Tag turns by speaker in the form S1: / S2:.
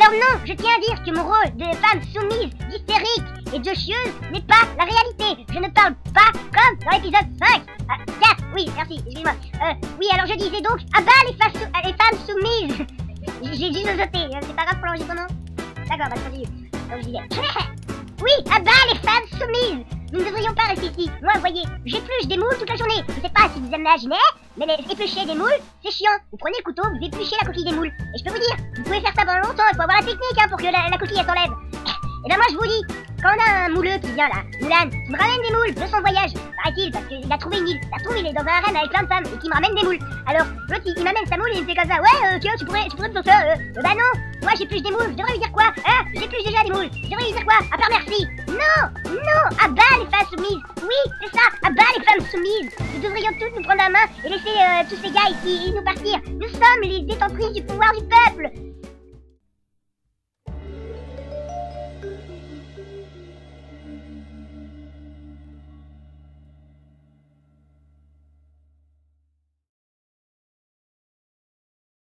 S1: Alors non, je tiens à dire que mon rôle de femme soumise, hystérique et de n'est pas la réalité. Je ne parle pas comme dans l'épisode 5. Ah, 4, oui, merci, excuse-moi. Euh, oui, alors je disais donc, à bas les, les femmes soumises. J'ai juste noté, euh, c'est pas grave pour l'enregistrement D'accord, bah continue. Donc je disais, oui, à bas les femmes voyez, j'épluche des moules toute la journée. Je sais pas si vous imaginez, mais les éplucher des moules, c'est chiant. Vous prenez le couteau, vous épluchez la coquille des moules. Et je peux vous dire, vous pouvez faire ça pendant longtemps. Il faut avoir la technique hein, pour que la, la coquille s'enlève. Et ben moi je vous dis, quand on a un mouleux qui vient là, Moulin, qui me ramène des moules de son voyage, paraît-il, parce qu'il a trouvé une île, ça trouve il est dans un harem avec plein de femmes et qui me ramène des moules. Alors l'autre il, il m'amène sa moule et il me fait comme ça, ouais euh, tu pourrais, tu pourrais me faire ça, euh, euh, bah non, moi j'épluche des moules, je devrais lui dire quoi Hein J'épluche déjà des moules, je devrais lui dire quoi À part merci Non Non À les Oui, c'est ça, à bas les femmes soumises. Nous devrions toutes nous prendre la main et laisser euh, tous ces gars ici nous partir. Nous sommes les détentrices du pouvoir du peuple